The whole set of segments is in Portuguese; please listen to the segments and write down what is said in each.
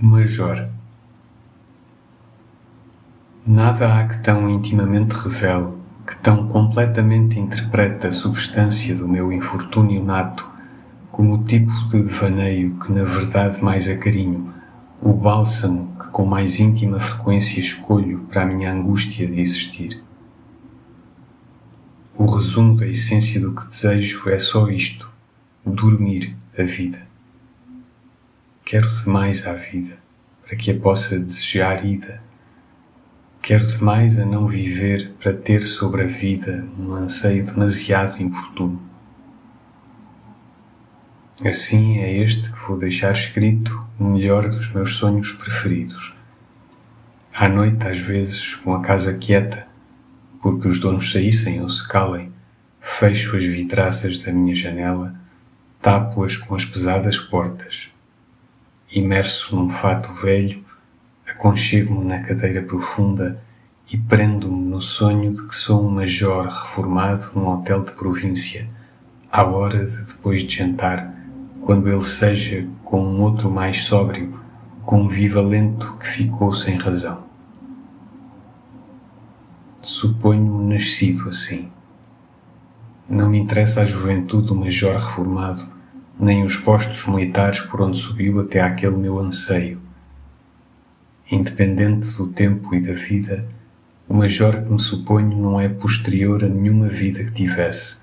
Major Nada há que tão intimamente revele, que tão completamente interprete a substância do meu infortúnio nato, como o tipo de devaneio que na verdade mais acarinho, o bálsamo que com mais íntima frequência escolho para a minha angústia de existir. O resumo da essência do que desejo é só isto: dormir a vida. Quero demais à vida para que a possa desejar ida. Quero demais a não viver para ter sobre a vida um anseio demasiado importuno. Assim é este que vou deixar escrito o melhor dos meus sonhos preferidos. À noite, às vezes, com a casa quieta, porque os donos saíssem ou se calem, fecho as vitraças da minha janela, tapo-as com as pesadas portas imerso num fato velho, aconchego-me na cadeira profunda e prendo-me no sonho de que sou um major reformado num hotel de província, à hora de depois de jantar, quando ele seja com um outro mais sóbrio, com um viva lento que ficou sem razão. Suponho-me nascido assim. Não me interessa a juventude do major reformado, nem os postos militares por onde subiu até àquele meu anseio. Independente do tempo e da vida, o major que me suponho não é posterior a nenhuma vida que tivesse.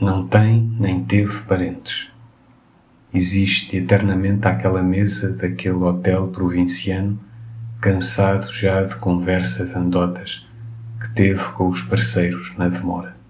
Não tem nem teve parentes. Existe eternamente àquela mesa daquele hotel provinciano, cansado já de conversa de andotas que teve com os parceiros na demora.